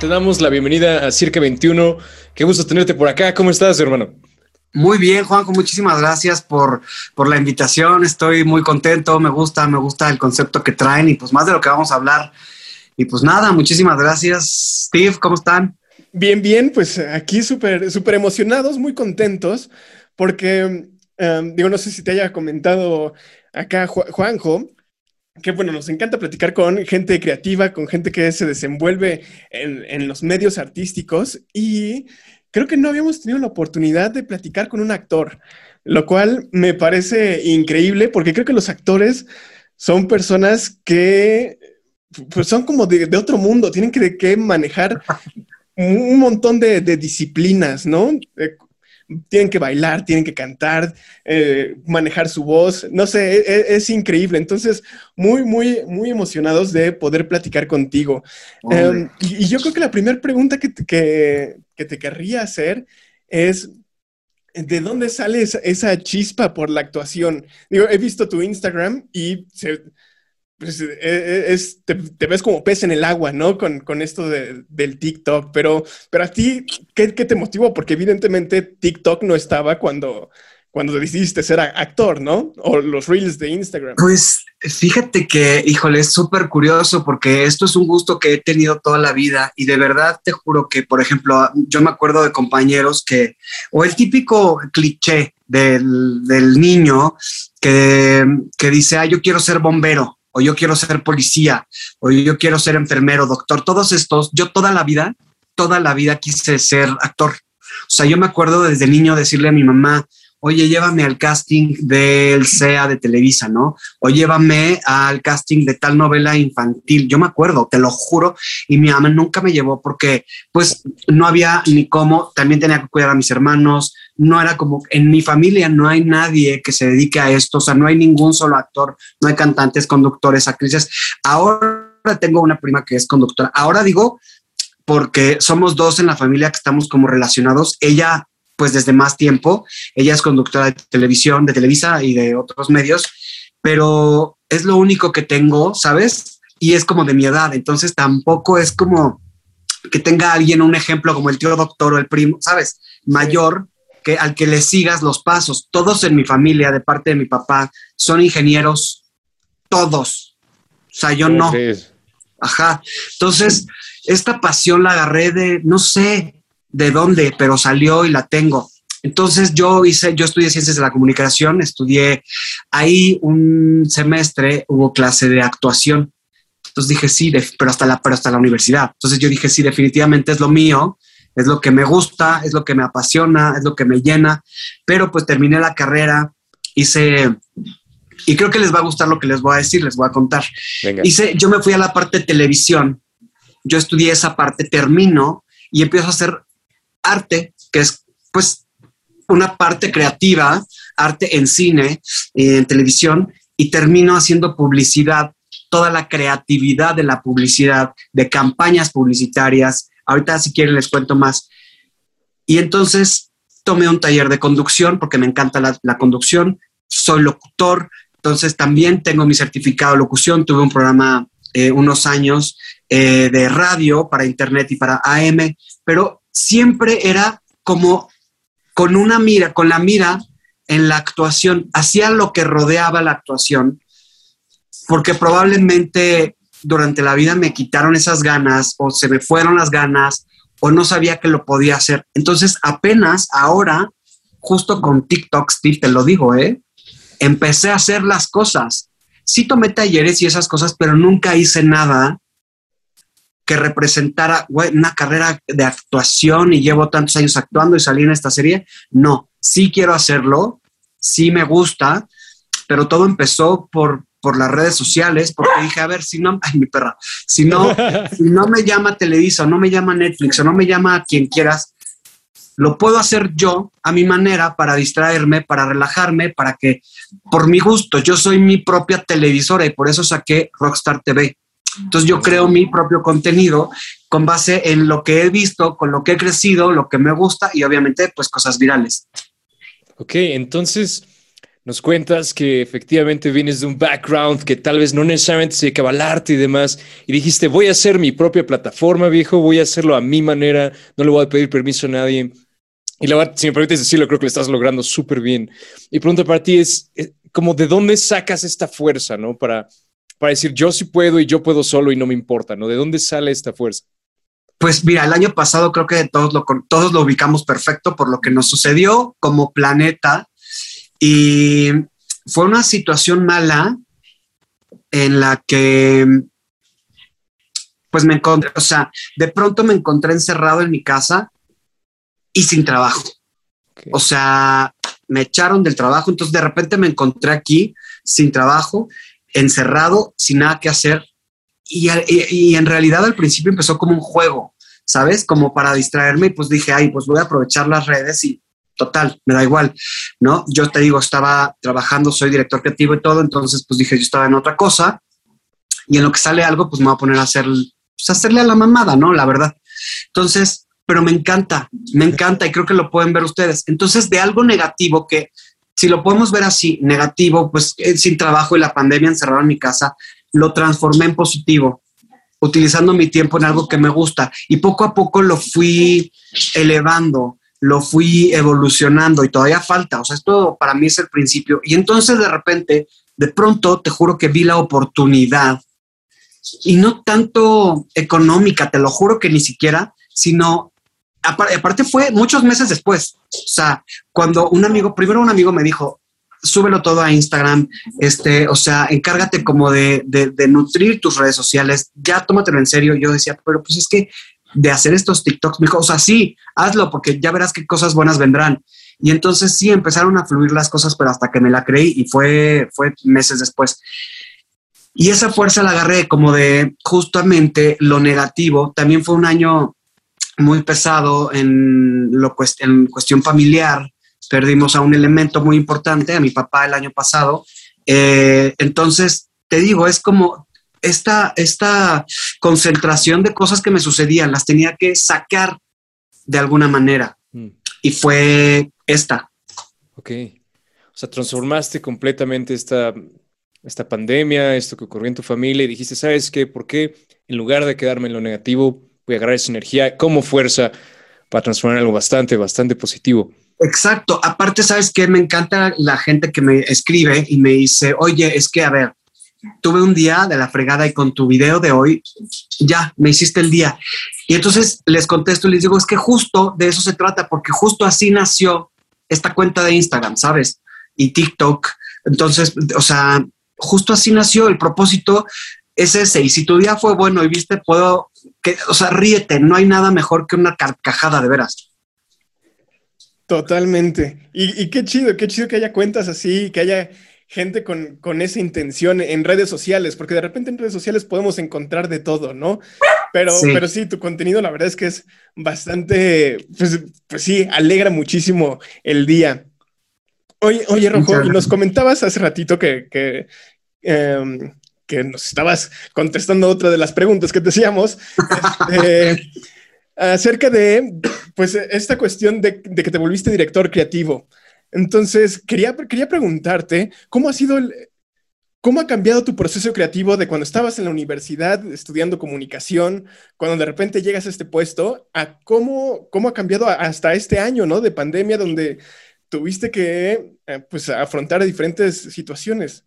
Te damos la bienvenida a Circa 21. Qué gusto tenerte por acá. ¿Cómo estás, hermano? Muy bien, Juanjo, muchísimas gracias por, por la invitación. Estoy muy contento, me gusta, me gusta el concepto que traen y pues más de lo que vamos a hablar. Y pues nada, muchísimas gracias. Steve, ¿cómo están? Bien, bien, pues aquí súper, súper emocionados, muy contentos, porque, em, digo, no sé si te haya comentado acá Juanjo, que bueno, nos encanta platicar con gente creativa, con gente que se desenvuelve en, en, los medios artísticos y creo que no habíamos tenido la oportunidad de platicar con un actor, lo cual me parece increíble porque creo que los actores son personas que pues son como de, de otro mundo, tienen que, que manejar un montón de, de disciplinas, ¿no? Eh, tienen que bailar, tienen que cantar, eh, manejar su voz, no sé, e, e, es, increíble. Entonces, muy, muy, muy emocionados de poder platicar contigo. Em, y, yo creo que la primera pregunta que, que, que, te querría hacer es, ¿de dónde sale esa, chispa por la actuación? Digo, he visto tu Instagram y se, pues, e, e, es, te, ves como pez en el agua, ¿no? Con, con esto de, del TikTok, pero, pero a ti, ¿qué, ¿qué, te motivó? Porque evidentemente TikTok no estaba cuando, cuando decidiste ser actor, ¿no? O los reels de Instagram. Pues fíjate que, híjole, es súper curioso porque esto es un gusto que he tenido toda la vida y de verdad te juro que, por ejemplo, yo me acuerdo de compañeros que, o el típico cliché del, del niño que, que dice, ah, yo quiero ser bombero o yo quiero ser policía, o yo quiero ser enfermero, doctor, todos estos, yo toda la vida, toda la vida quise ser actor. O sea, yo me acuerdo desde niño decirle a mi mamá, oye, llévame al casting del SEA de Televisa, ¿no? O llévame al casting de tal novela infantil. Yo me acuerdo, te lo juro, y mi mamá nunca me llevó porque pues no había ni cómo, también tenía que cuidar a mis hermanos, no era como, en mi familia no hay nadie que se dedique a esto, o sea, no hay ningún solo actor, no hay cantantes, conductores, actrices. Ahora tengo una prima que es conductora. Ahora digo, porque somos dos en la familia que estamos como relacionados. Ella, pues desde más tiempo, ella es conductora de televisión, de Televisa y de otros medios, pero es lo único que tengo, ¿sabes? Y es como de mi edad, entonces tampoco es como que tenga alguien un ejemplo como el tío doctor o el primo, ¿sabes? Mayor que, al que le sigas los pasos. Todos en mi familia, de parte de mi papá, son ingenieros, todos. O sea, yo no. Ajá. Entonces, esta pasión la agarré de, no sé de dónde, pero salió y la tengo. Entonces yo hice, yo estudié ciencias de la comunicación, estudié ahí un semestre, hubo clase de actuación. Entonces dije, sí, pero, hasta la, pero hasta la universidad. Entonces yo dije, sí, definitivamente es lo mío es lo que me gusta, es lo que me apasiona, es lo que me llena, pero pues terminé la carrera, hice, y creo que les va a gustar lo que les voy a decir, les voy a contar. Hice, yo me fui a la parte de televisión, yo estudié esa parte, termino y empiezo a hacer arte, que es pues una parte creativa, arte en cine, en televisión, y termino haciendo publicidad, toda la creatividad de la publicidad, de campañas publicitarias, Ahorita si quieren les cuento más. Y entonces tomé un taller de conducción porque me encanta la, conducción, soy locutor, entonces también tengo mi certificado de locución, tuve un programa eh, unos años eh, de radio para internet y para AM, pero siempre era como con una mira, con la mira en la actuación, hacía lo que rodeaba la actuación, porque probablemente durante la vida me quitaron esas ganas o se me fueron las ganas o no sabía que lo podía hacer. Entonces apenas ahora, justo con TikTok, Steve, te lo digo, ¿eh? empecé a hacer las cosas. Sí tomé talleres y esas cosas, pero nunca hice nada que representara una carrera de actuación y llevo tantos años actuando y salí en esta serie. No, sí quiero hacerlo, sí me gusta, pero todo empezó por por las redes sociales, porque dije, a ver, si no, ay, mi perra, si no, si no me llama Televisa, o no me llama Netflix, o no me llama a quien quieras, lo puedo hacer yo a mi manera para distraerme, para relajarme, para que, por mi gusto, yo soy mi propia televisora y por eso saqué Rockstar TV. Entonces yo creo mi propio contenido con base en lo que he visto, con lo que he crecido, lo que me gusta y obviamente pues cosas virales. Ok, entonces nos cuentas que efectivamente vienes de un background que tal vez no necesariamente se dedicaba al y demás, y dijiste, voy a hacer mi propia plataforma, viejo, voy a hacerlo a mi manera, no le voy a pedir permiso a nadie. Y la verdad, si me permites decirlo, creo que lo estás logrando súper bien. Y pregunta para ti es, eh, como, ¿de dónde sacas esta fuerza, no? Para, para decir, yo sí puedo y yo puedo solo y no me importa, ¿no? ¿De dónde sale esta fuerza? Pues mira, el año pasado creo que todos lo, todos lo ubicamos perfecto por lo que nos sucedió como planeta y fue una situación mala en la que, pues me encontré, o sea, de pronto me encontré encerrado en mi casa y sin trabajo. O sea, me echaron del trabajo, entonces de repente me encontré aquí sin trabajo, encerrado, sin nada que hacer. Y, en realidad al principio empezó como un juego, ¿sabes? Como para distraerme y pues dije, ay, pues voy a aprovechar las redes y total, me da igual, ¿no? Yo te digo, estaba trabajando, soy director creativo y todo, entonces pues dije, yo estaba en otra cosa y en lo que sale algo, pues me voy a poner a hacer, pues, hacerle a la mamada, ¿no? La verdad. Entonces, pero me encanta, me encanta y creo que lo pueden ver ustedes. Entonces, de algo negativo que, si lo podemos ver así, negativo, pues eh, sin trabajo y la pandemia encerrada en mi casa, lo transformé en positivo, utilizando mi tiempo en algo que me gusta y poco a poco lo fui elevando lo fui evolucionando y todavía falta, o sea, esto para mí es el principio. Y entonces de repente, de pronto, te juro que vi la oportunidad y no tanto económica, te lo juro que ni siquiera, sino aparte fue muchos meses después. O sea, cuando un amigo, primero un amigo me dijo, súbelo todo a Instagram, este, o sea, encárgate como de, de, de, nutrir tus redes sociales, ya tómatelo en serio. Yo decía, pero pues es que de hacer estos TikToks. Me dijo, o sea, sí, hazlo porque ya verás qué cosas buenas vendrán. Y entonces sí, empezaron a fluir las cosas, pero hasta que me la creí y fue, fue meses después. Y esa fuerza la agarré como de justamente lo negativo. También fue un año muy pesado en, lo, en cuestión familiar. Perdimos a un elemento muy importante, a mi papá el año pasado. Eh, entonces, te digo, es como esta, esta concentración de cosas que me sucedían, las tenía que sacar de alguna manera. Mm. Y fue esta. Ok. O sea, transformaste completamente esta, esta pandemia, esto que ocurrió en tu familia y dijiste, ¿sabes qué? ¿Por qué en lugar de quedarme en lo negativo, voy a agarrar esa energía como fuerza para transformar algo bastante, bastante positivo? Exacto. Aparte, ¿sabes qué? Me encanta la gente que me escribe y me dice, oye, es que, a ver, tuve un día de la fregada y con tu video de hoy, ya me hiciste el día. Y entonces les contesto y les digo, es que justo de eso se trata, porque justo así nació esta cuenta de Instagram, ¿sabes? Y TikTok. Entonces, o sea, justo así nació el propósito es ese. Y si tu día fue bueno y viste, puedo, que, o sea, ríete, no hay nada mejor que una carcajada de veras. Totalmente. Y, y, qué chido, qué chido que haya cuentas así, que haya gente con, con, esa intención en redes sociales, porque de repente en redes sociales podemos encontrar de todo, ¿no? Pero sí, pero sí tu contenido la verdad es que es bastante, pues, pues sí, alegra muchísimo el día. Oye, oye Rojo, y nos comentabas hace ratito que, que, eh, que, nos estabas contestando otra de las preguntas que te hacíamos. este, acerca de, pues, esta cuestión de, de que te volviste director creativo. Entonces, quería, quería preguntarte, ¿cómo ha sido el, ¿Cómo ha cambiado tu proceso creativo de cuando estabas en la universidad estudiando comunicación, cuando de repente llegas a este puesto, a cómo, cómo ha cambiado hasta este año, ¿no? De pandemia, donde tuviste que, eh, pues, afrontar diferentes situaciones.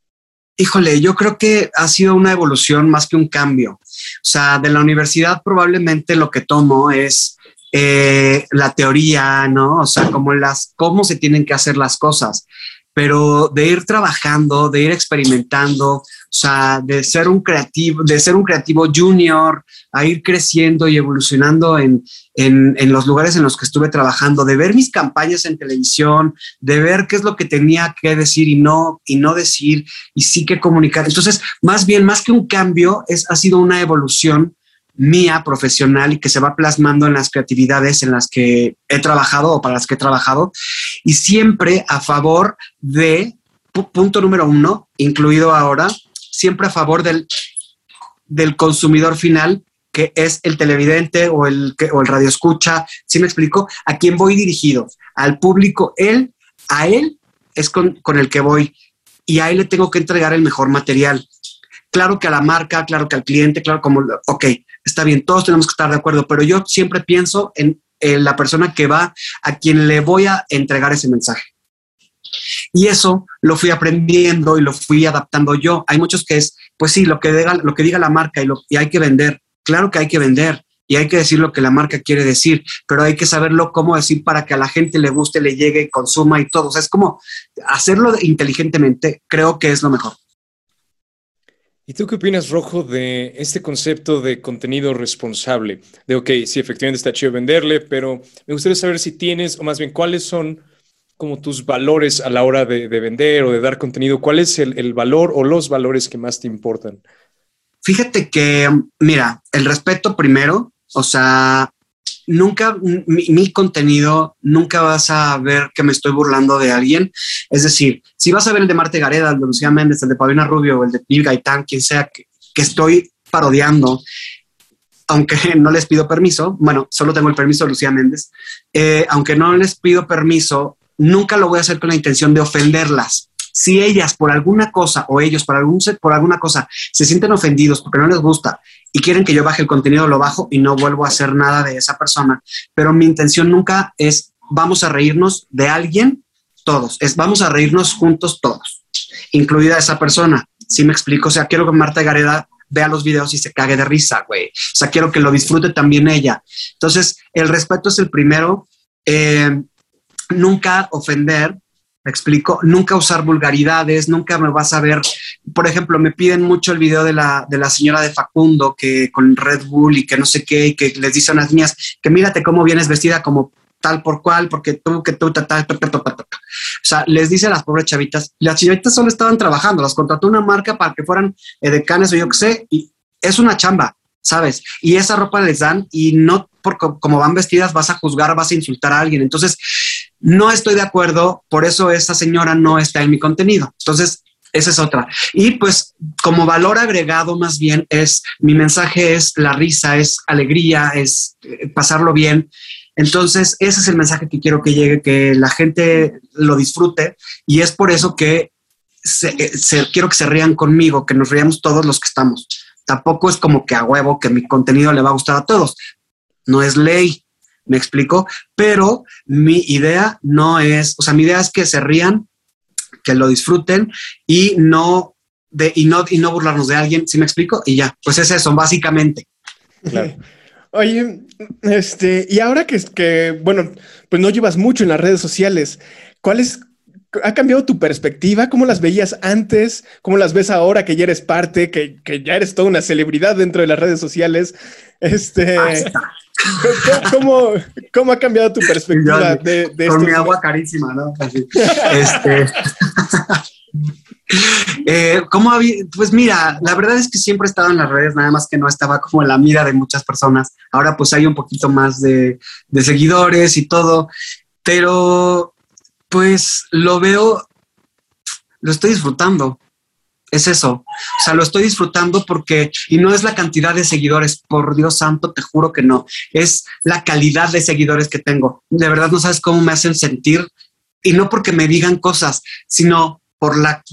Híjole, yo creo que ha sido una evolución más que un cambio. O sea, de la universidad probablemente lo que tomo es eh, la teoría, ¿no? O sea, como las, cómo se tienen que hacer las cosas, pero de ir trabajando, de ir experimentando, o sea, de ser un creativo, de ser un creativo junior, a ir creciendo y evolucionando en, en, los lugares en los que estuve trabajando, de ver mis campañas en televisión, de ver qué es lo que tenía que decir y no, y no decir, y sí que comunicar. Entonces, más bien, más que un cambio, es, ha sido una evolución mía profesional y que se va plasmando en las creatividades en las que he trabajado o para las que he trabajado y siempre a favor de, punto número uno, incluido ahora, siempre a favor del, del consumidor final que es el televidente o el, o el radio escucha, ¿sí me explico? ¿A quién voy dirigido? Al público, él, a él es con, con el que voy y ahí le tengo que entregar el mejor material. Claro que a la marca, claro que al cliente, claro como, ok, está bien, todos tenemos que estar de acuerdo, pero yo siempre pienso en, en la persona que va a quien le voy a entregar ese mensaje. Y eso lo fui aprendiendo y lo fui adaptando yo. Hay muchos que es, pues sí, lo que diga, lo que diga la marca y, lo, hay que vender. Claro que hay que vender y hay que decir lo que la marca quiere decir, pero hay que saberlo cómo decir para que a la gente le guste, le llegue, consuma y todo. O sea, es como hacerlo inteligentemente, creo que es lo mejor. ¿Y tú qué opinas, Rojo, de este concepto de contenido responsable? De, ok, sí, efectivamente está chido venderle, pero me gustaría saber si tienes, o más bien, cuáles son como tus valores a la hora de, de vender o de dar contenido. ¿Cuál es el, el, valor o los valores que más te importan? Fíjate que, mira, el respeto primero, o sea, nunca, mi, mi, contenido, nunca vas a ver que me estoy burlando de alguien. Es decir, si vas a ver el de Marte Gareda, el de Lucía Méndez, el de Paulina Rubio, el de Pil Gaitán, quien sea que, que estoy parodiando, aunque no les pido permiso, bueno, solo tengo el permiso de Lucía Méndez, eh, aunque no les pido permiso, nunca lo voy a hacer con la intención de ofenderlas. Si ellas por alguna cosa o ellos por, algún, por alguna cosa se sienten ofendidos porque no les gusta y quieren que yo baje el contenido, lo bajo y no vuelvo a hacer nada de esa persona. Pero mi intención nunca es vamos a reírnos de alguien todos, es vamos a reírnos juntos todos, incluida esa persona. Si me explico, o sea, quiero que Marta Gareda vea los videos y se cague de risa, güey. O sea, quiero que lo disfrute también ella. Entonces, el respeto es el primero. Eh, nunca ofender, me explico, nunca usar vulgaridades, nunca me vas a ver, por ejemplo, me piden mucho el video de la, de la señora de Facundo que con Red Bull y que no sé qué, y que les dicen a las niñas que mírate cómo vienes vestida como tal por cual, porque tú, que tú, tal, tal, tal, tal, tal. O sea, les dice a las pobres chavitas, las chavitas solo estaban trabajando, las contrató una marca para que fueran decanes o yo qué sé, y es una chamba, ¿sabes? Y esa ropa les dan y no por como van vestidas vas a juzgar, vas a insultar a alguien. Entonces, no estoy de acuerdo, por eso esa señora no está en mi contenido. Entonces, esa es otra. Y pues como valor agregado más bien es, mi mensaje es la risa, es alegría, es eh, pasarlo bien. Entonces, ese es el mensaje que quiero que llegue, que la gente lo disfrute y es por eso que eh, quiero que se rían conmigo, que nos riamos todos los que estamos. Tampoco es como que a huevo que mi contenido le va a gustar a todos. No es ley, me explico, pero mi idea no es, o sea, mi idea es que se rían, que lo disfruten y no de y no y no burlarnos de alguien, ¿sí me explico? Y ya, pues es eso, básicamente. Claro. Oye, este, y ahora que, que, bueno, pues no llevas mucho en las redes sociales, ¿cuál es, ha cambiado tu perspectiva? ¿Cómo las veías antes? ¿Cómo las ves ahora que ya eres parte, que, que ya eres toda una celebridad dentro de las redes sociales? Este, ¿Cómo, ¿Cómo, ha cambiado tu perspectiva de, de Con mi agua carísima, ¿no? este, eh, ¿cómo había? Pues mira, la verdad es que siempre he estado en las redes, nada más que no estaba como en la mira de muchas personas. Ahora pues hay un poquito más de, de seguidores y todo, pero pues lo veo, lo estoy disfrutando es eso. O sea, lo estoy disfrutando porque, y no es la cantidad de seguidores, por Dios santo, te juro que no, es la calidad de seguidores que tengo. De verdad no sabes cómo me hacen sentir, y no porque me digan cosas, sino por la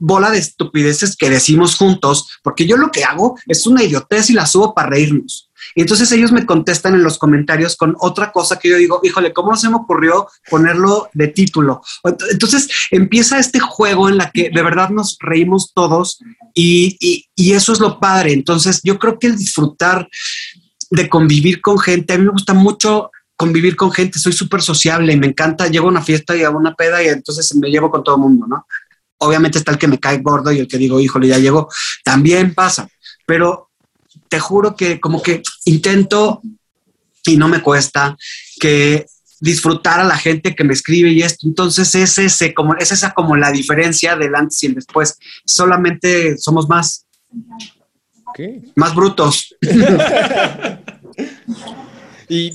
bola de estupideces que decimos juntos, porque yo lo que hago es una idiotez y la subo para reírnos. Y entonces ellos me contestan en los comentarios con otra cosa que yo digo, híjole, ¿cómo se me ocurrió ponerlo de título? Entonces empieza este juego en la que de verdad nos reímos todos y, y, y eso es lo padre. Entonces yo creo que el disfrutar de convivir con gente, a mí me gusta mucho convivir con gente, soy súper sociable y me encanta, llego a una fiesta y hago una peda y entonces me llevo con todo el mundo, ¿no? Obviamente está el que me cae gordo y el que digo, híjole, ya llegó, también pasa, pero te juro que como que intento y no me cuesta que disfrutar a la gente que me escribe y esto. Entonces es ese, como, es esa como la diferencia del antes y el después. Solamente somos más, okay. más brutos. y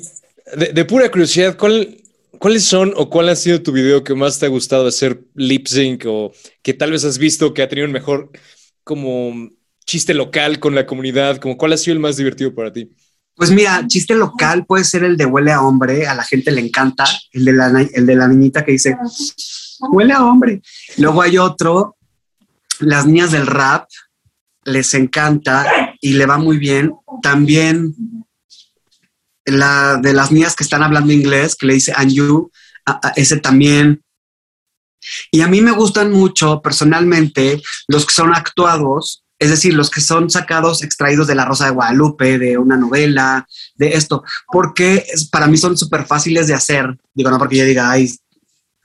de, de, pura curiosidad, ¿cuál, ¿cuáles son o cuál ha sido tu video que más te ha gustado hacer lip sync o que tal vez has visto que ha tenido un mejor como chiste local con la comunidad? Como, ¿Cuál ha sido el más divertido para ti? Pues mira, chiste local puede ser el de huele a hombre, a la gente le encanta, el de la, el de la niñita que dice, huele a hombre. Luego hay otro, las niñas del rap, les encanta y le va muy bien. También la de las niñas que están hablando inglés, que le dice and you, ese también. Y a mí me gustan mucho personalmente los que son actuados, es decir, los que son sacados, extraídos de La Rosa de Guadalupe, de una novela, de esto, porque para mí son súper fáciles de hacer. Digo, no porque yo diga, ay,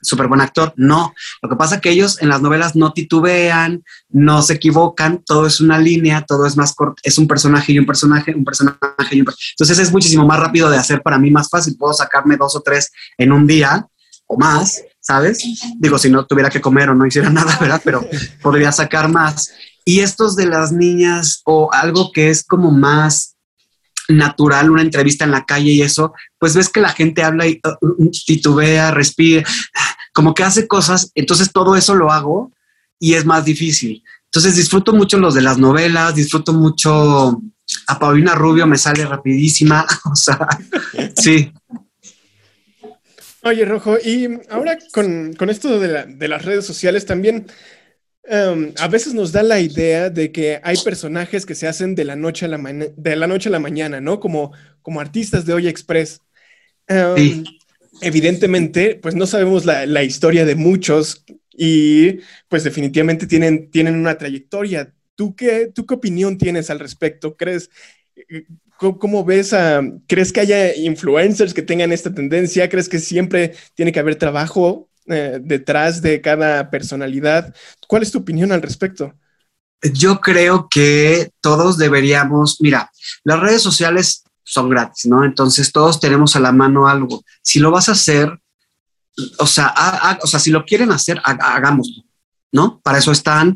súper buen actor. No, lo que pasa es que ellos en las novelas no titubean, no se equivocan, todo es una línea, todo es más corto, es un personaje y un personaje, un personaje y un personaje. Entonces es muchísimo más rápido de hacer para mí, más fácil. Puedo sacarme dos o tres en un día o más, ¿sabes? Digo, si no tuviera que comer o no hiciera nada, ¿verdad? Pero podría sacar más. Y estos de las niñas o algo que es como más natural, una entrevista en la calle y eso, pues ves que la gente habla y uh, titubea, respira, como que hace cosas, entonces todo eso lo hago y es más difícil. Entonces disfruto mucho los de las novelas, disfruto mucho a Paulina Rubio, me sale rapidísima, o sea, sí. Oye, Rojo, y ahora con, esto de, las redes sociales también, em, a veces nos da la idea de que hay personajes que se hacen de la noche a la, de la, noche a la mañana, ¿no? Como, como artistas de Hoy Express. Em, evidentemente, pues no sabemos la, historia de muchos y pues definitivamente tienen, tienen una trayectoria. ¿Tú qué, ¿Tú qué opinión tienes al respecto? ¿Crees ¿Cómo, ves a, crees que haya influencers que tengan esta tendencia? ¿Crees que siempre tiene que haber trabajo eh, detrás de cada personalidad? ¿Cuál es tu opinión al respecto? Yo creo que todos deberíamos, mira, las redes sociales son gratis, ¿no? Entonces todos tenemos a la mano algo. Si lo vas a hacer, o sea, o sea si lo quieren hacer, hagámoslo, ¿no? Para eso están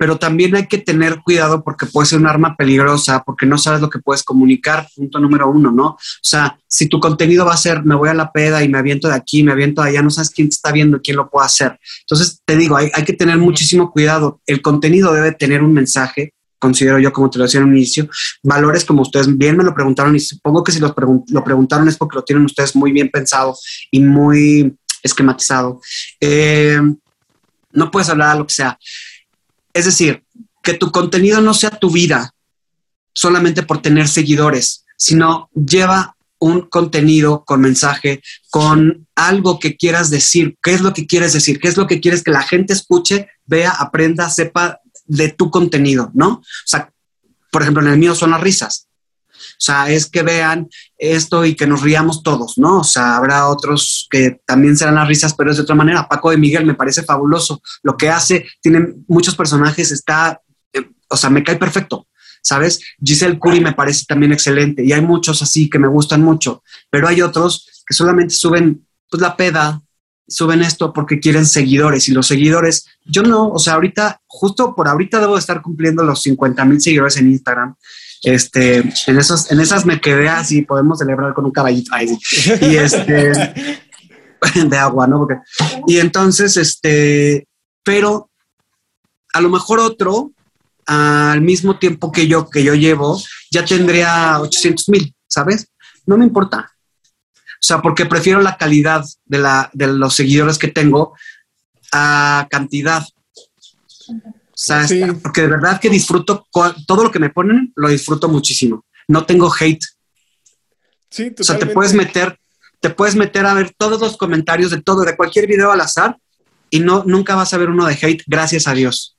pero también hay que tener cuidado porque puede ser un arma peligrosa, porque no sabes lo que puedes comunicar, punto número uno, ¿no? O sea, si tu contenido va a ser, me voy a la peda y me aviento de aquí, me aviento de allá, no sabes quién te está viendo quién lo puede hacer. Entonces, te digo, hay, hay que tener muchísimo cuidado. El contenido debe tener un mensaje, considero yo, como te lo decía en un inicio, valores como ustedes bien me lo preguntaron y supongo que si los lo preguntaron es porque lo tienen ustedes muy bien pensado y muy esquematizado. Eh, no puedes hablar de lo que sea. Es decir, que tu contenido no sea tu vida solamente por tener seguidores, sino lleva un contenido con mensaje, con algo que quieras decir. ¿Qué es lo que quieres decir? ¿Qué es lo que quieres que la gente escuche, vea, aprenda, sepa de tu contenido, ¿no? O sea, por ejemplo, en el mío son las risas. O sea, es que vean esto y que nos riamos todos, ¿no? O sea, habrá otros que también serán las risas, pero es de otra manera. Paco de Miguel me parece fabuloso. Lo que hace, tiene muchos personajes, está, eh, o sea, me cae perfecto. ¿Sabes? Giselle Curry me parece también excelente y hay muchos así que me gustan mucho, pero hay otros que solamente suben pues la peda, suben esto porque quieren seguidores y los seguidores, yo no, o sea, ahorita, justo por ahorita debo estar cumpliendo los 50 mil seguidores en Instagram este, en, esos, en esas me quedé así, podemos celebrar con un caballito. Y este, de agua, ¿no? y entonces, este, pero a lo mejor otro, al mismo tiempo que yo, que yo llevo, ya tendría 800 mil, ¿sabes? No me importa. O sea, porque prefiero la calidad de, la, de los seguidores que tengo a cantidad. O sea, porque de verdad que disfruto todo lo que me ponen, lo disfruto muchísimo. No tengo hate. Sí, O sea, te puedes meter, te puedes meter a ver todos los comentarios de todo, de cualquier video al azar, y no, nunca vas a ver uno de hate, gracias a Dios.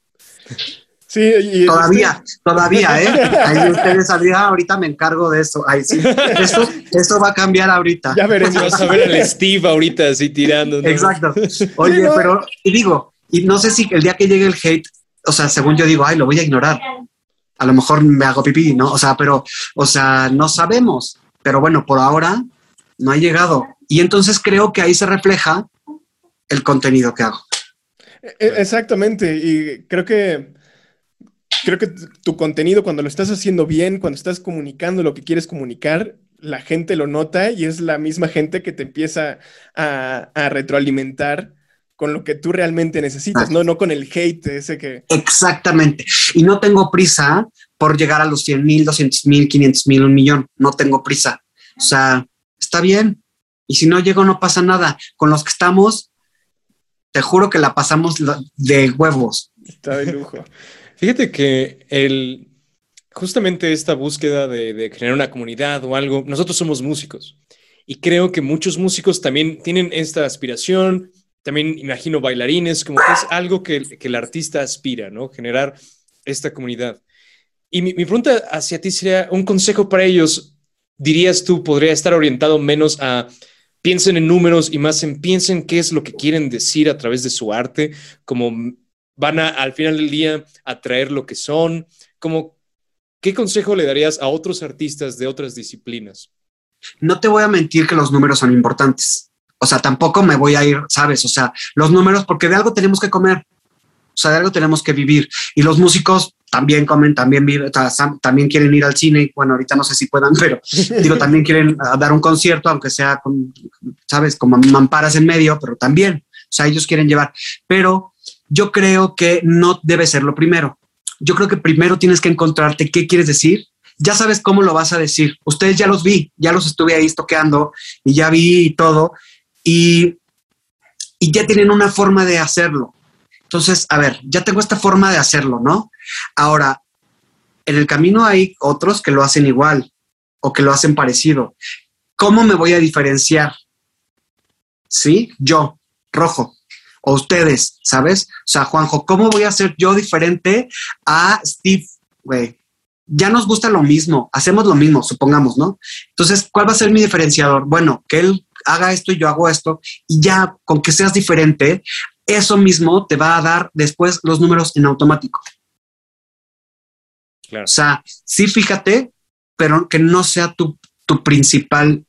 Sí, y todavía, todavía, ¿eh? Ahí ustedes sabían, ahorita me encargo de eso. Ahí sí. Eso, eso va a cambiar ahorita. Ya veremos. A ver al Steve ahorita así tirando. Exacto. Oye, pero, y digo, y no sé si el día que llegue el hate o sea, según yo digo, ay, lo voy a ignorar. A lo mejor me hago pipí, ¿no? O sea, pero, o sea, no sabemos. Pero bueno, por ahora no ha llegado. Y entonces creo que ahí se refleja el contenido que hago. E, e, exactamente. Y creo que creo que tu contenido, cuando lo estás haciendo bien, cuando estás comunicando lo que quieres comunicar, la gente lo nota y es la misma gente que te empieza a, a retroalimentar con lo que tú realmente necesitas, ¿no? No con el hate ese que... Exactamente. Y no tengo prisa por llegar a los 100 mil, 200 mil, 500 mil, un millón. No tengo prisa. O sea, está bien. Y si no llego, no pasa nada. Con los que estamos, te juro que la pasamos de huevos. Está de lujo. Fíjate que el, justamente esta búsqueda de, de, generar una comunidad o algo, nosotros somos músicos y creo que muchos músicos también tienen esta aspiración, también imagino bailarines, como que es algo que, que el artista aspira, ¿no? Generar esta comunidad. Y mi, mi, pregunta hacia ti sería, un consejo para ellos, dirías tú, podría estar orientado menos a piensen en números y más en piensen qué es lo que quieren decir a través de su arte, como van a al final del día atraer lo que son, como ¿qué consejo le darías a otros artistas de otras disciplinas? No te voy a mentir que los números son importantes. O sea, tampoco me voy a ir, sabes, o sea, los números, porque de algo tenemos que comer, o sea, de algo tenemos que vivir. Y los músicos también comen, también viven, también quieren ir al cine. Bueno, ahorita no sé si puedan, pero digo, también quieren ah, dar un concierto, aunque sea con, sabes, como mamparas en medio, pero también, o sea, ellos quieren llevar. Pero yo creo que no debe ser lo primero. Yo creo que primero tienes que encontrarte qué quieres decir. Ya sabes cómo lo vas a decir. Ustedes ya los vi, ya los estuve ahí toqueando y ya vi todo y, y ya tienen una forma de hacerlo. Entonces, a ver, ya tengo esta forma de hacerlo, ¿no? Ahora, en el camino hay otros que lo hacen igual o que lo hacen parecido. ¿Cómo me voy a diferenciar? Sí, yo, rojo, o ustedes, ¿sabes? O sea, Juanjo, ¿cómo voy a ser yo diferente a Steve? Güey, ya nos gusta lo mismo, hacemos lo mismo, supongamos, ¿no? Entonces, ¿cuál va a ser mi diferenciador? Bueno, que él haga esto y yo hago esto, y ya con que seas diferente, eso mismo te va a dar después los números en automático. Claro. O sea, sí fíjate, pero que no sea tu, tu principal,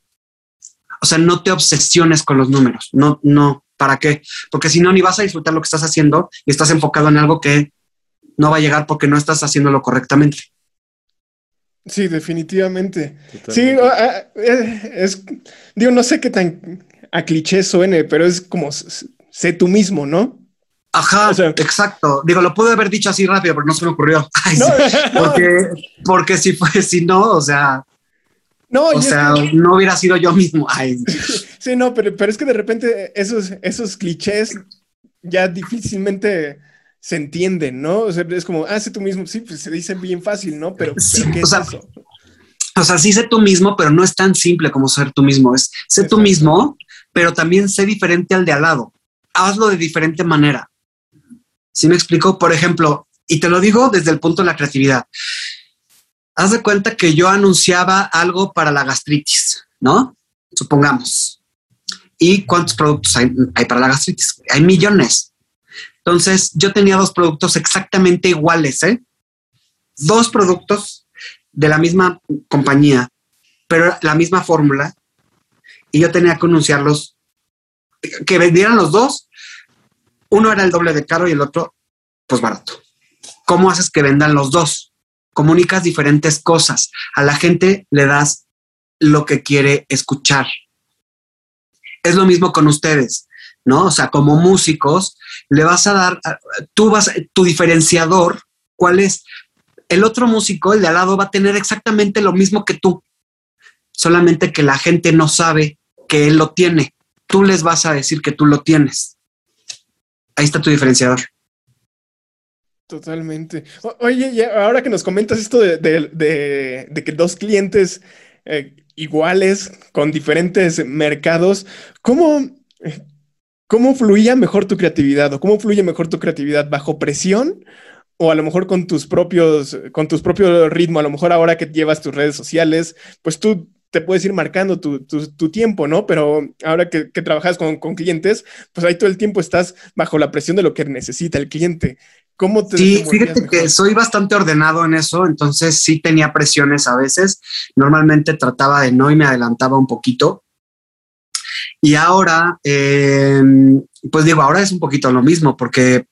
o sea, no te obsesiones con los números, no, no, ¿para qué? Porque si no, ni vas a disfrutar lo que estás haciendo y estás enfocado en algo que no va a llegar porque no estás haciéndolo correctamente. Sí, definitivamente. Sí, es, digo, no sé qué tan a cliché suene, pero es como sé tú mismo, ¿no? Ajá, exacto. Digo, lo pude haber dicho así rápido, pero no se me ocurrió. Porque, porque si fue, si no, o sea, no, o sea, no hubiera sido yo mismo. Sí, no, pero, pero es que de repente esos, esos clichés ya difícilmente se entienden, ¿no? O sea, es como, hace tú mismo, sí, pues se dice bien fácil, ¿no? Pero, sí, ¿qué o sea, eso? O sea, sí sé tú mismo, pero no es tan simple como ser tú mismo. Es sé tú mismo, pero también sé diferente al de al lado hazlo de diferente manera. ¿Sí me explico? Por ejemplo, y te lo digo desde el punto de la creatividad. Haz de cuenta que yo anunciaba algo para la gastritis, ¿no? Supongamos. ¿Y cuántos productos hay, para la gastritis? Hay millones. Entonces, yo tenía dos productos exactamente iguales, ¿eh? Dos productos de la misma compañía, pero la misma fórmula. Y yo tenía que anunciarlos que vendieran los dos, uno era el doble de caro y el otro, pues barato. ¿Cómo haces que vendan los dos? Comunicas diferentes cosas. A la gente le das lo que quiere escuchar. Es lo mismo con ustedes, ¿no? O sea, como músicos, le vas a dar, tú vas, tu diferenciador, ¿cuál es? El otro músico, el de al lado, va a tener exactamente lo mismo que tú, solamente que la gente no sabe que él lo tiene tú les vas a decir que tú lo tienes. Ahí está tu diferenciador. Totalmente. oye, ahora que nos comentas esto de, que dos clientes eh, iguales con diferentes mercados, ¿cómo, ¿cómo fluía mejor tu creatividad o cómo fluye mejor tu creatividad bajo presión o a lo mejor con tus propios, con tus propios ritmos, a lo mejor ahora que llevas tus redes sociales, pues tú te puedes ir marcando tu, tiempo, ¿no? Pero ahora que, trabajas con, clientes, pues ahí todo el tiempo estás bajo la presión de lo que necesita el cliente. ¿Cómo te Sí, fíjate que soy bastante ordenado en eso, entonces sí tenía presiones a veces. Normalmente trataba de no y me adelantaba un poquito. Y ahora, em, pues digo, ahora es un poquito lo mismo porque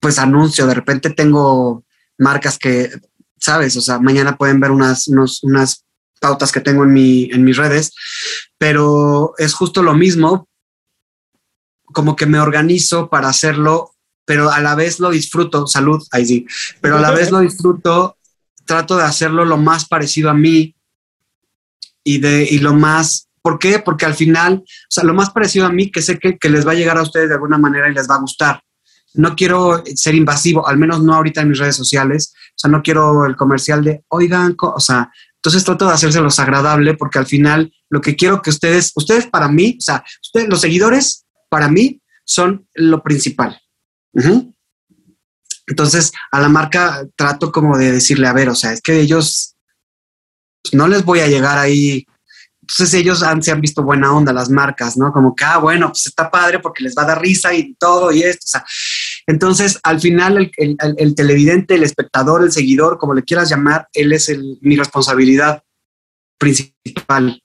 pues anuncio, de repente tengo marcas que, sabes, o sea, mañana pueden ver unas, unas pautas que tengo en, mi, en mis redes, pero es justo lo mismo, como que me organizo para hacerlo, pero a la vez lo disfruto, salud, ahí sí, pero a la vez lo disfruto, trato de hacerlo lo más parecido a mí y, de, y lo más ¿Por qué? Porque al final, o sea, lo más parecido a mí, que sé que, que les va a llegar a ustedes de alguna manera y les va a gustar. No quiero ser invasivo, al menos no ahorita en mis redes sociales. O sea, no quiero el comercial de, oigan, co-", o sea, entonces trato de hacérselos agradable porque al final lo que quiero que ustedes, ustedes para mí, o sea, ustedes, los seguidores, para mí, son lo principal. Entonces, a la marca trato como de decirle, a ver, o sea, es que ellos no les voy a llegar ahí. Entonces ellos han, se han visto buena onda las marcas, ¿no? Como que, ah, bueno, pues está padre porque les va a dar risa y todo y esto. Entonces al final el, el- el- el televidente, el espectador, el seguidor, como le quieras llamar, él es mi responsabilidad principal.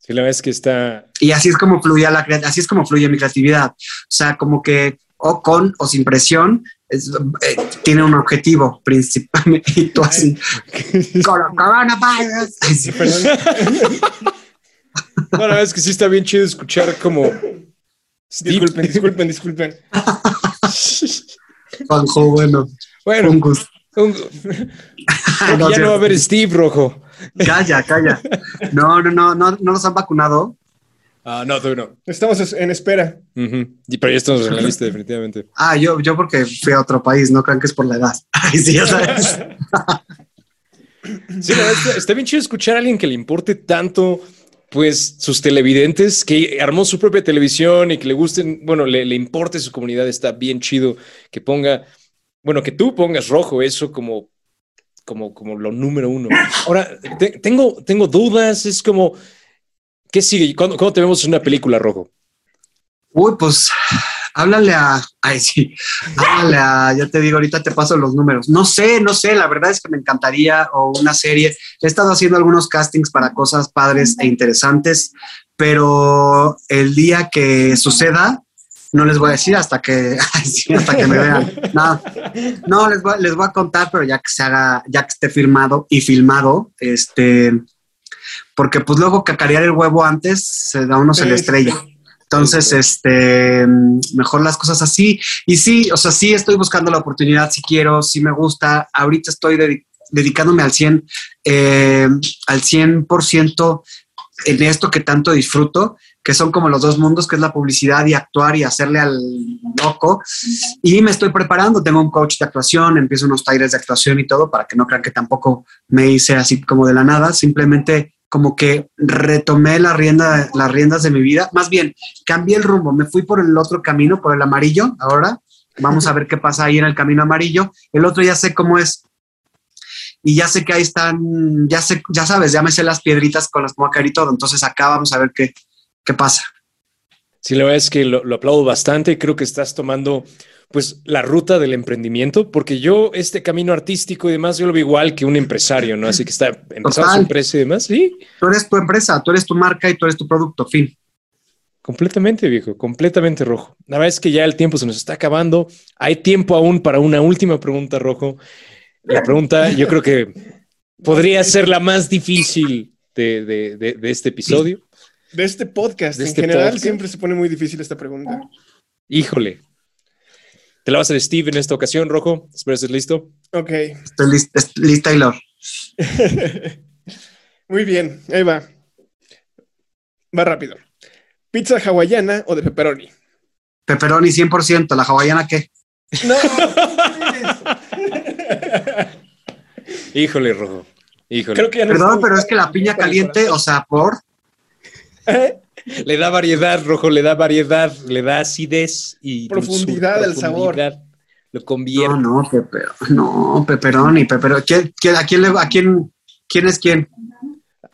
Sí, la verdad es que está. Y así es como fluye la así es como fluye mi creatividad. O sea, como que o con o sin presión es- eh, tiene un objetivo principal y tú así "Coro- coronavirus". Sí, Perdón. No, la verdad es que sí está bien chido escuchar como. Disculpen, disculpen, disculpen. Juanjo, bueno, Bueno, un gusto. un- ya no va a haber Steve Rojo. Calla, calla. No, no, no, no, no nos han vacunado. Ah, no, todavía no. Estamos es- en espera. Ujú. Y- Pero ya estamos en la lista, definitivamente. Ah, yo, yo porque fui a otro país, no crean que es por la edad. Ay, sí, ya sabes. Sí, la verdad está, está bien chido escuchar a alguien que le importe tanto, pues, sus televidentes, que armó su propia televisión y que le gusten, bueno, le, le importe su comunidad. Está bien chido que ponga, bueno, que tú pongas rojo eso como, como, como lo número uno. Ahora, te- tengo, tengo dudas, es como, ¿qué sigue? ¿Cuándo, cuándo te vemos en una película rojo? Uy, pues háblale a. Ay, sí. Háblale a. Ya te digo, ahorita te paso los números. No sé, no sé. La verdad es que me encantaría o una serie. He estado haciendo algunos castings para cosas padres e interesantes, pero el día que suceda, no les voy a decir hasta que, hasta que me vean. No, no les, voy, les voy a contar, pero ya que se haga, ya que esté firmado y filmado, este, porque pues luego cacarear el huevo antes, se da uno se le estrella. Entonces, este, mejor las cosas así. Y sí, o sea, sí estoy buscando la oportunidad, si quiero, si me gusta. Ahorita estoy dedi- dedicándome al 100, eh, al 100% en esto que tanto disfruto, que son como los dos mundos, que es la publicidad y actuar y hacerle al loco. Y me estoy preparando, tengo un coach de actuación, empiezo unos talleres de actuación y todo, para que no crean que tampoco me hice así como de la nada, simplemente como que retomé la rienda, las riendas de mi vida, más bien cambié el rumbo, me fui por el otro camino, por el amarillo, ahora. Vamos a ver qué pasa ahí en el camino amarillo, el otro ya sé cómo es, y ya sé que ahí están, ya sé, ya sabes, ya me sé las piedritas con las que voy a caer y todo, entonces acá vamos a ver qué, qué pasa. Sí, la verdad es que lo, lo aplaudo bastante. Creo que estás tomando pues la ruta del emprendimiento, porque yo este camino artístico y demás, yo lo veo igual que un empresario, ¿no? Así que está empezando su empresa y demás. Sí, Tú eres tu empresa, tú eres tu marca y tú eres tu producto, fin. completamente viejo, completamente rojo. La verdad es que ya el tiempo se nos está acabando. Hay tiempo aún para una última pregunta, rojo. La pregunta yo creo que podría ser la más difícil de, de- de- de este episodio. De este podcast, De en este general, podcast. siempre se pone muy difícil esta pregunta. Híjole. Te la va a hacer Steve en esta ocasión, rojo. Espero estés listo. Ok. Estoy lista, est- lista y Lor. Muy bien, ahí va. Va rápido. ¿Pizza hawaiana o de pepperoni? Pepperoni 100%, la hawaiana qué? No. Híjole, rojo. Híjole. Creo que ya no Perdón, pero es que la piña caliente, o sea, por. Le da variedad, rojo, le da variedad, le da acidez y Profundidad al sabor. Lo convierte. No, no, peper, no, pepperoni, pepperoni. ¿Quién, quién- a quién le a quién, quién es quién?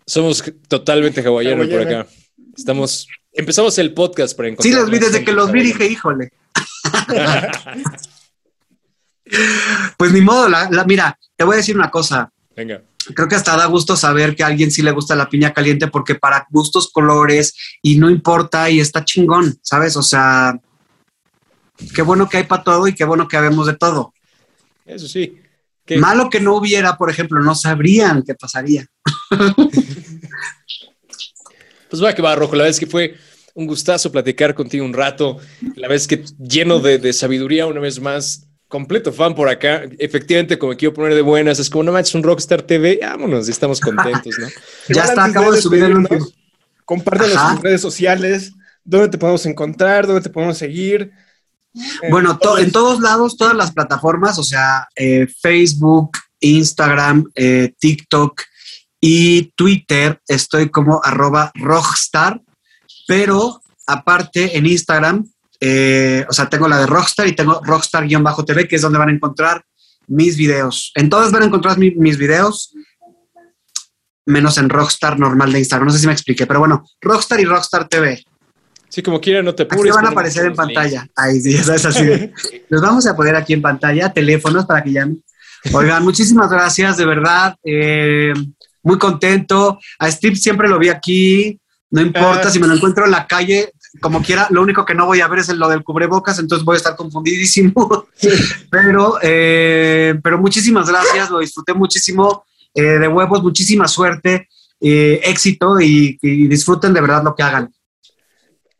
Somos totalmente hawaianos por acá. Estamos, empezamos el podcast para encontrar. Sí, los vi desde que los vi, dije, híjole. Pues ni modo, la, la- mira, te voy a decir una cosa. Venga. Creo que hasta da gusto saber que a alguien sí le gusta la piña caliente porque para gustos, colores y no importa y está chingón, ¿sabes? O sea, qué bueno que hay para todo y qué bueno que habemos de todo. Eso sí. ¿Qué? Malo que no hubiera, por ejemplo, no sabrían qué pasaría. Pues va que va, Rojo. La es que fue un gustazo platicar contigo un rato. La es que lleno de, de sabiduría una vez más. Completo fan por acá. Efectivamente, como quiero poner de buenas, es como no manches un Rockstar TV, vámonos, estamos contentos, ¿no? ya está, acabo de subir el último. Compártenos en redes sociales, dónde te podemos encontrar, dónde te podemos seguir. Bueno, en todos lados, todas las plataformas, o sea, eh, Facebook, Instagram, eh, TikTok y Twitter, estoy como arroba rockstar, pero aparte en Instagram, eh, o sea, tengo la de Rockstar y tengo Rockstar-TV, que es donde van a encontrar mis videos. En todas van a encontrar mis videos, menos en Rockstar normal de Instagram. No sé si me expliqué, pero bueno, Rockstar y Rockstar TV. Sí, como quieran, no te apures. van a aparecer en pantalla. Ahí sí, eso es así. Los vamos a poner aquí en pantalla, teléfonos para que llamen. Oigan, muchísimas gracias, de verdad. Eh, muy contento. A Steve siempre lo vi aquí. No importa ah. si me lo encuentro en la calle, como quiera, lo único que no voy a ver es lo del cubrebocas, entonces voy a estar confundidísimo. pero, eh, pero muchísimas gracias, lo disfruté muchísimo. Eh, de huevos, muchísima suerte, éxito y, y disfruten de verdad lo que hagan.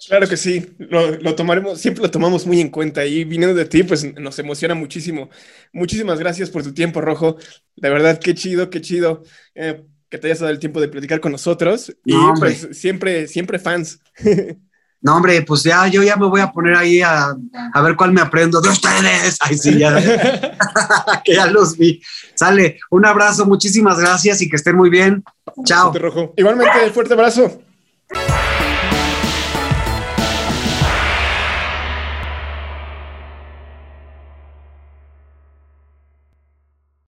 Claro que sí, lo, tomaremos, siempre lo tomamos muy en cuenta y viniendo de ti, pues nos emociona muchísimo. Muchísimas gracias por tu tiempo, Rojo. De verdad, qué chido, qué chido eh, que te hayas dado el tiempo de platicar con nosotros y pues siempre, siempre fans. No, hombre, pues ya yo ya me voy a poner ahí a, a ver cuál me aprendo de ustedes. Ay, sí, ya. que ya los vi. Sale, un abrazo, muchísimas gracias y que estén muy bien. Chao. Igualmente, fuerte abrazo.